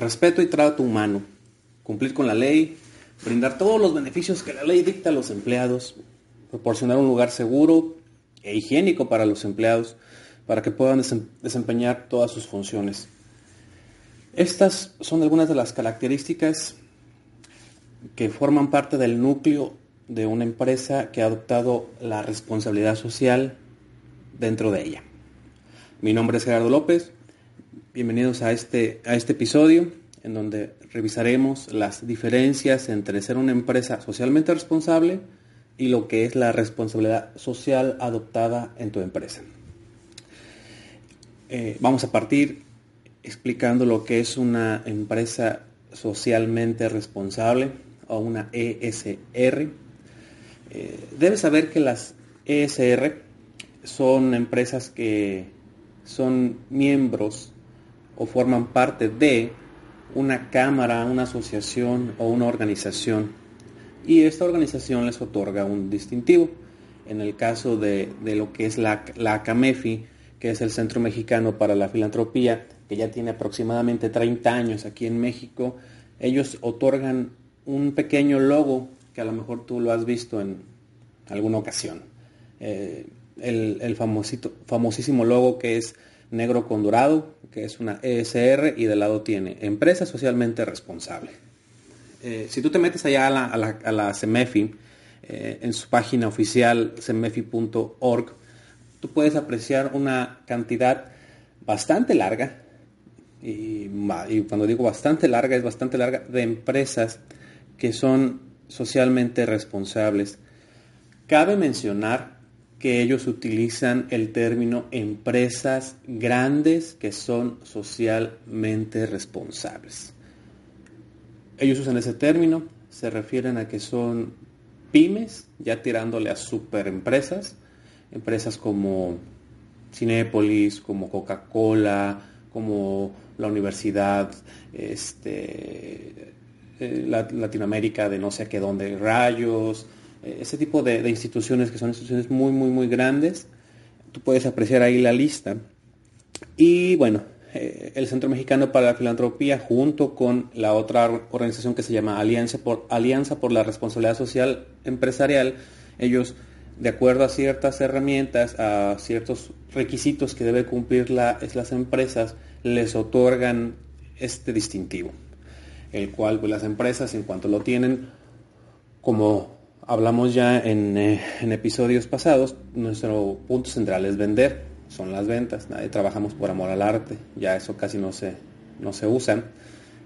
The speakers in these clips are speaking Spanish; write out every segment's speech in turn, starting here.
respeto y trato humano, cumplir con la ley, brindar todos los beneficios que la ley dicta a los empleados, proporcionar un lugar seguro e higiénico para los empleados para que puedan desempeñar todas sus funciones. Estas son algunas de las características que forman parte del núcleo de una empresa que ha adoptado la responsabilidad social dentro de ella. Mi nombre es Gerardo López. Bienvenidos a este, a este episodio en donde revisaremos las diferencias entre ser una empresa socialmente responsable y lo que es la responsabilidad social adoptada en tu empresa. Eh, vamos a partir explicando lo que es una empresa socialmente responsable o una ESR. Eh, debes saber que las ESR son empresas que son miembros o forman parte de una cámara, una asociación o una organización. Y esta organización les otorga un distintivo. En el caso de, lo que es la, la CAMEFI, que es el Centro Mexicano para la Filantropía, que ya tiene aproximadamente 30 años aquí en México, ellos otorgan un pequeño logo que a lo mejor tú lo has visto en alguna ocasión. Eh, el, famosito, famosísimo logo que es negro con dorado, que es una ESR y de lado tiene empresa socialmente responsable. Eh, si tú te metes allá a la, CEMEFI, eh, en su página oficial cemefi.org, tú puedes apreciar una cantidad bastante larga, y cuando digo bastante larga, es bastante larga, de empresas que son socialmente responsables. Cabe mencionar que ellos utilizan el término empresas grandes que son socialmente responsables. Ellos usan ese término, se refieren a que son pymes, ya tirándole a superempresas, empresas como Cinépolis, como Coca-Cola, como la universidad, este, eh, Latinoamérica de no sé qué dónde, Rayos, ese tipo de, instituciones que son instituciones muy, muy, muy grandes. Tú puedes apreciar ahí la lista. Y bueno, eh, el Centro Mexicano para la Filantropía, junto con la otra organización que se llama Alianza por, Alianza por la Responsabilidad Social Empresarial, ellos, de acuerdo a ciertas herramientas, a ciertos requisitos que deben cumplir las empresas, les otorgan este distintivo, el cual pues, las empresas, en cuanto lo tienen, como hablamos ya eh, en, episodios pasados, nuestro punto central es vender, son las ventas, nadie trabajamos por amor al arte, ya eso casi no se, no se usa.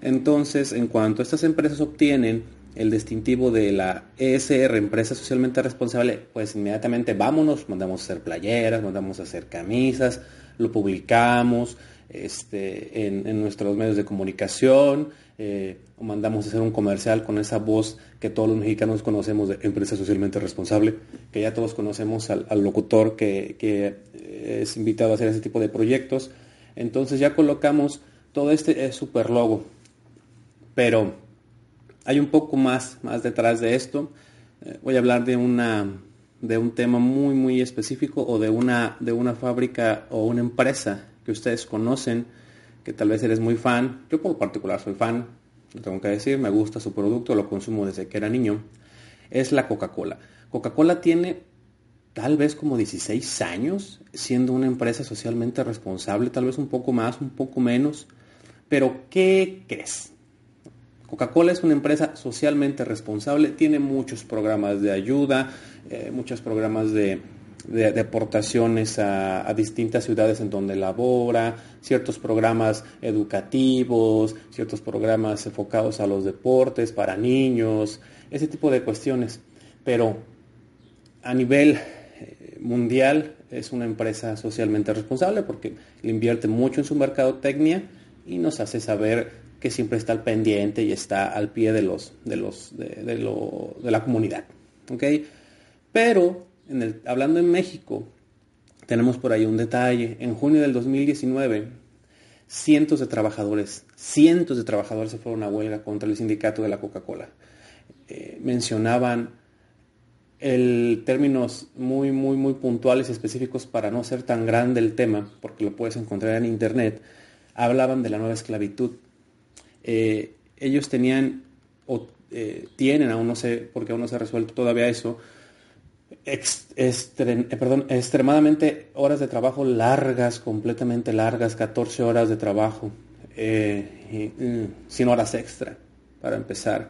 Entonces, en cuanto estas empresas obtienen el distintivo de la ESR, empresa socialmente responsable, pues inmediatamente vámonos, mandamos a hacer playeras, mandamos a hacer camisas, lo publicamos este, en nuestros medios de comunicación, eh, mandamos a hacer un comercial con esa voz que todos los mexicanos conocemos de empresa socialmente responsable, que ya todos conocemos al, locutor que, eh, es invitado a hacer ese tipo de proyectos. Entonces ya colocamos todo este super logo. Pero hay un poco más, más detrás de esto. Eh, voy a hablar de una de un tema muy muy específico o de una de una fábrica o una empresa que ustedes conocen que tal vez eres muy fan. Yo por particular soy fan, lo tengo que decir, me gusta su producto, lo consumo desde que era niño. Es la Coca-Cola. Coca-Cola tiene tal vez como 16 años siendo una empresa socialmente responsable, tal vez un poco más, un poco menos. Pero ¿qué crees? Coca-Cola es una empresa socialmente responsable, tiene muchos programas de ayuda, eh, muchos programas de, de, aportaciones a, distintas ciudades en donde labora, ciertos programas educativos, ciertos programas enfocados a los deportes para niños, ese tipo de cuestiones. Pero a nivel eh, mundial es una empresa socialmente responsable porque le invierte mucho en su mercadotecnia y nos hace saber que siempre está al pendiente y está al pie de los de los de, lo, de la comunidad. ¿okay? Pero hablando en México, tenemos por ahí un detalle. En junio del 2019, cientos de trabajadores, cientos de trabajadores se fueron a huelga contra el sindicato de la Coca-Cola. Eh, mencionaban el, términos muy, muy, muy puntuales y específicos para no ser tan grande el tema, porque lo puedes encontrar en internet. Hablaban de la nueva esclavitud. ellos tenían o tienen, aún no sé, porque aún no se ha resuelto todavía eso, perdón, extremadamente horas de trabajo largas, completamente largas, 14 horas de trabajo, mm, sin horas extra, para empezar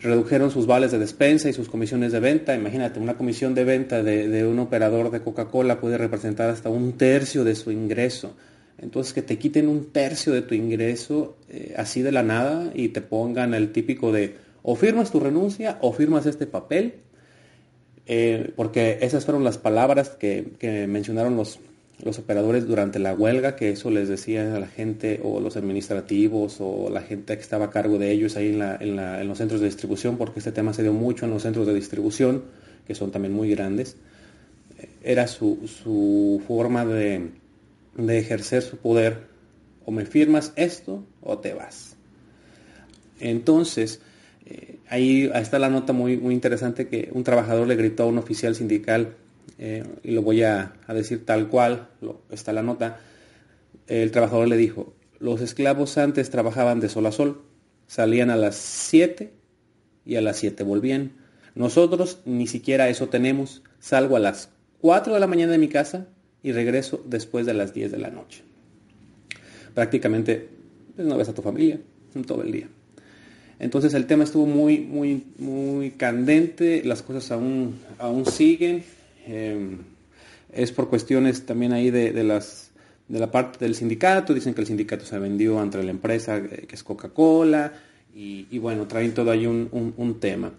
redujeron sus vales de despensa y sus comisiones de venta. Imagínate, una comisión de venta de, un operador de Coca-Cola puede representar hasta un tercio de su ingreso. Entonces, que te quiten un tercio de tu ingreso eh, así de la nada y te pongan el típico de o firmas tu renuncia o firmas este papel, eh, porque esas fueron las palabras que, que mencionaron los, los operadores durante la huelga, que eso les decía a la gente o los administrativos o la gente que estaba a cargo de ellos ahí en, los centros de distribución, porque este tema se dio mucho en los centros de distribución, que son también muy grandes, era su, forma de, ejercer su poder. O me firmas esto o te vas. Entonces, eh, ahí está la nota muy, muy interesante que un trabajador le gritó a un oficial sindical, eh, y lo voy a, decir tal cual, está la nota, el trabajador le dijo, los esclavos antes trabajaban de sol a sol, salían a las 7 y a las 7 volvían. Nosotros ni siquiera eso tenemos, salgo a las 4 de la mañana de mi casa y regreso después de las 10 de la noche. Prácticamente pues, no ves a tu familia todo el día. Entonces el tema estuvo muy, muy, muy candente, las cosas aún, aún siguen. Em, es por cuestiones también ahí de, las, de la parte del sindicato, dicen que el sindicato se vendió entre la empresa eh, que es Coca-Cola y, bueno, traen todo ahí un, tema.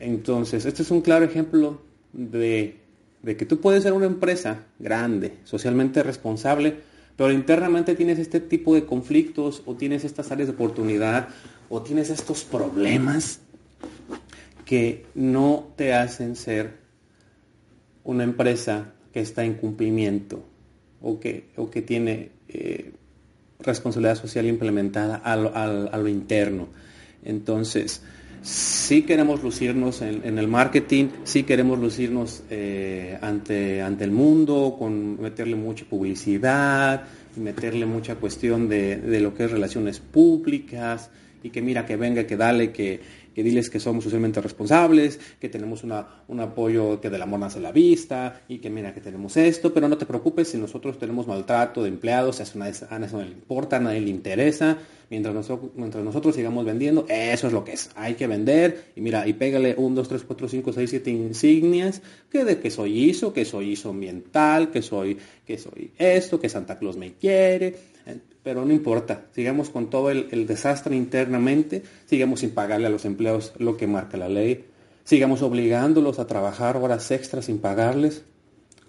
Entonces, este es un claro ejemplo de, de que tú puedes ser una empresa grande, socialmente responsable, pero internamente tienes este tipo de conflictos o tienes estas áreas de oportunidad o tienes estos problemas que no te hacen ser una empresa que está en cumplimiento o que, o que tiene eh, responsabilidad social implementada a lo, interno. Entonces, sí queremos lucirnos en, el marketing, sí queremos lucirnos eh, ante, ante el mundo, con meterle mucha publicidad, meterle mucha cuestión de, de, lo que es relaciones públicas, y que mira, que venga, que dale, que, que diles que somos socialmente responsables, que tenemos una, un apoyo que del amor nace la vista y que mira que tenemos esto, pero no te preocupes si nosotros tenemos maltrato de empleados, eso, a no le importa, a nadie le interesa, mientras nosotros, mientras nosotros sigamos vendiendo, eso es lo que es, hay que vender y mira, y pégale 1, 2, 3, 4, 5, 6, 7 insignias, que de que soy ISO, que soy ISO ambiental, que soy, que soy esto, que Santa Claus me quiere, pero no importa, sigamos con todo el, desastre internamente, sigamos sin pagarle a los empleados lo que marca la ley, sigamos obligándolos a trabajar horas extras sin pagarles,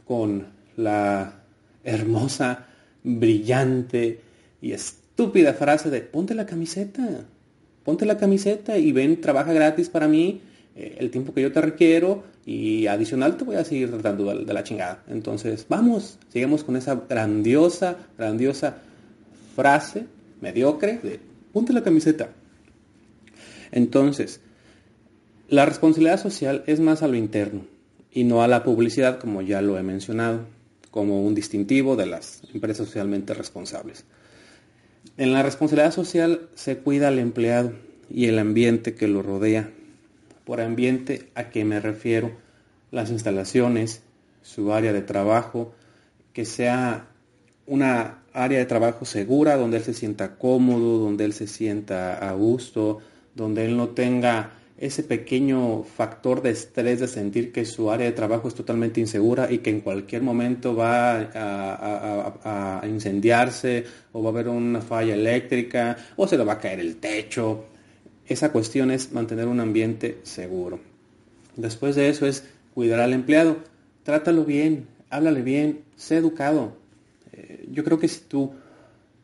con la hermosa, brillante y estúpida frase de ponte la camiseta, ponte la camiseta y ven, trabaja gratis para mí eh, el tiempo que yo te requiero y adicional te voy a seguir tratando de, la chingada. Entonces, vamos, sigamos con esa grandiosa, grandiosa frase mediocre de ponte la camiseta. Entonces, la responsabilidad social es más a lo interno y no a la publicidad, como ya lo he mencionado, como un distintivo de las empresas socialmente responsables. En la responsabilidad social se cuida al empleado y el ambiente que lo rodea. Por ambiente, ¿a qué me refiero? Las instalaciones, su área de trabajo, que sea una área de trabajo segura, donde él se sienta cómodo, donde él se sienta a gusto, donde él no tenga ese pequeño factor de estrés de sentir que su área de trabajo es totalmente insegura y que en cualquier momento va a, incendiarse o va a haber una falla eléctrica o se le va a caer el techo. Esa cuestión es mantener un ambiente seguro. Después de eso es cuidar al empleado. Trátalo bien, háblale bien, sé educado, yo creo que si tú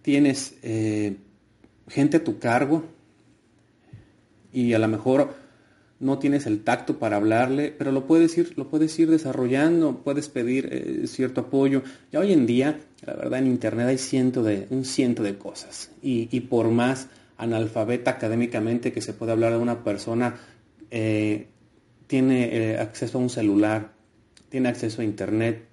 tienes eh, gente a tu cargo y a lo mejor no tienes el tacto para hablarle, pero lo puedes ir, lo puedes ir desarrollando, puedes pedir eh, cierto apoyo. Ya hoy en día, la verdad, en internet hay ciento de, un ciento de cosas. Y, por más analfabeta académicamente que se pueda hablar de una persona, eh, tiene acceso a un celular, tiene acceso a internet,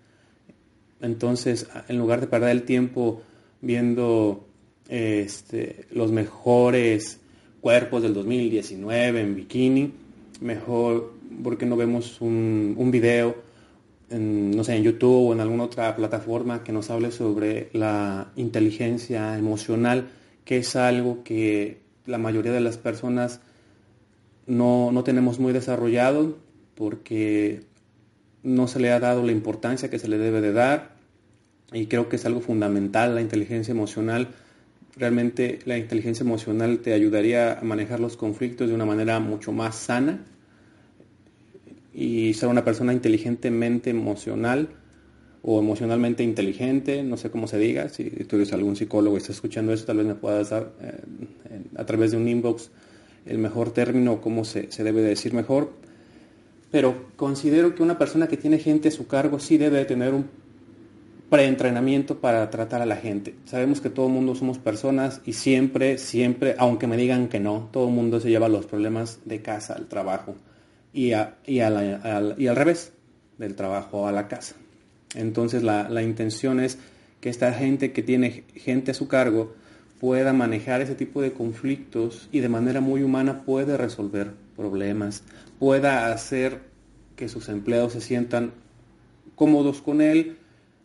entonces, en lugar de perder el tiempo viendo este, los mejores cuerpos del 2019 en bikini, mejor porque no vemos un, un video en, no sé, en YouTube o en alguna otra plataforma que nos hable sobre la inteligencia emocional, que es algo que la mayoría de las personas no, no tenemos muy desarrollado porque no se le ha dado la importancia que se le debe de dar y creo que es algo fundamental la inteligencia emocional. Realmente la inteligencia emocional te ayudaría a manejar los conflictos de una manera mucho más sana y ser una persona inteligentemente emocional o emocionalmente inteligente, no sé cómo se diga, si tú eres algún psicólogo y estás escuchando eso, tal vez me puedas dar eh, a través de un inbox el mejor término cómo se, se, debe decir mejor, pero considero que una persona que tiene gente a su cargo sí debe tener un preentrenamiento para tratar a la gente. Sabemos que todo el mundo somos personas y siempre, siempre, aunque me digan que no, todo el mundo se lleva los problemas de casa al trabajo y, y, al, revés, del trabajo a la casa. Entonces la, la intención es que esta gente que tiene gente a su cargo pueda manejar ese tipo de conflictos y de manera muy humana puede resolver problemas, pueda hacer que sus empleados se sientan cómodos con él.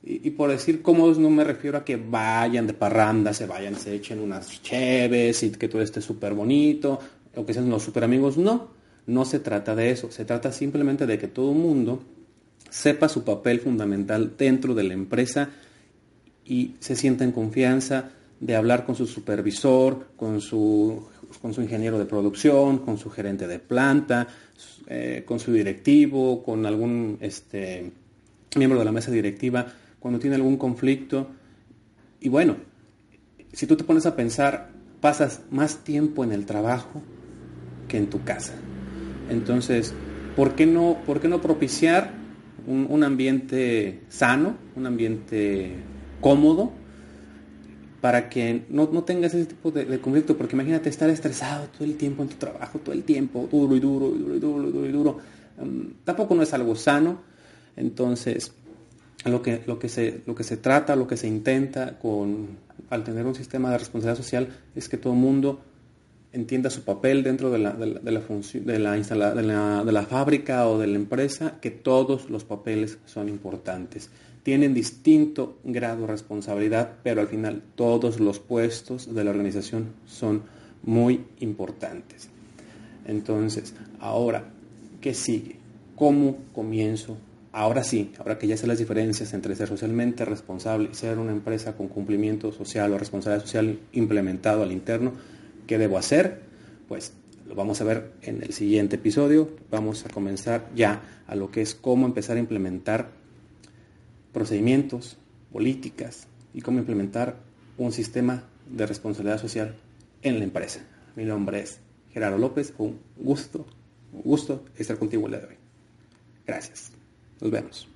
Y, por decir cómodos no me refiero a que vayan de parranda, se vayan, se echen unas cheves y que todo esté súper bonito, o que sean los super amigos. No, no se trata de eso, se trata simplemente de que todo el mundo sepa su papel fundamental dentro de la empresa y se sienta en confianza de hablar con su supervisor, con su, con su ingeniero de producción, con su gerente de planta, eh, con su directivo, con algún este, miembro de la mesa directiva, cuando tiene algún conflicto. Y bueno, si tú te pones a pensar, pasas más tiempo en el trabajo que en tu casa. Entonces, ¿por qué no, por qué no propiciar un ambiente sano, un ambiente cómodo, para que no, no tengas ese tipo de, conflicto? Porque imagínate estar estresado todo el tiempo en tu trabajo, todo el tiempo, duro y duro y duro y duro y duro y duro. Um, tampoco no es algo sano. Entonces, lo que, lo, que se, lo que se trata, lo que se intenta con, al tener un sistema de responsabilidad social es que todo el mundo entienda su papel dentro de la, de la, de la, función, de la, instala, de, la, de la fábrica o de la empresa, que todos los papeles son importantes. Tienen distinto grado de responsabilidad, pero al final todos los puestos de la organización son muy importantes. Entonces, ahora, ¿qué sigue? ¿Cómo comienzo? Ahora sí, ahora que ya sé las diferencias entre ser socialmente responsable y ser una empresa con cumplimiento social o responsabilidad social implementado al interno, ¿Qué debo hacer? Pues lo vamos a ver en el siguiente episodio. Vamos a comenzar ya a lo que es cómo empezar a implementar procedimientos, políticas y cómo implementar un sistema de responsabilidad social en la empresa. Mi nombre es Gerardo López. Un gusto, un gusto estar contigo el día de hoy. Gracias. Nos vemos.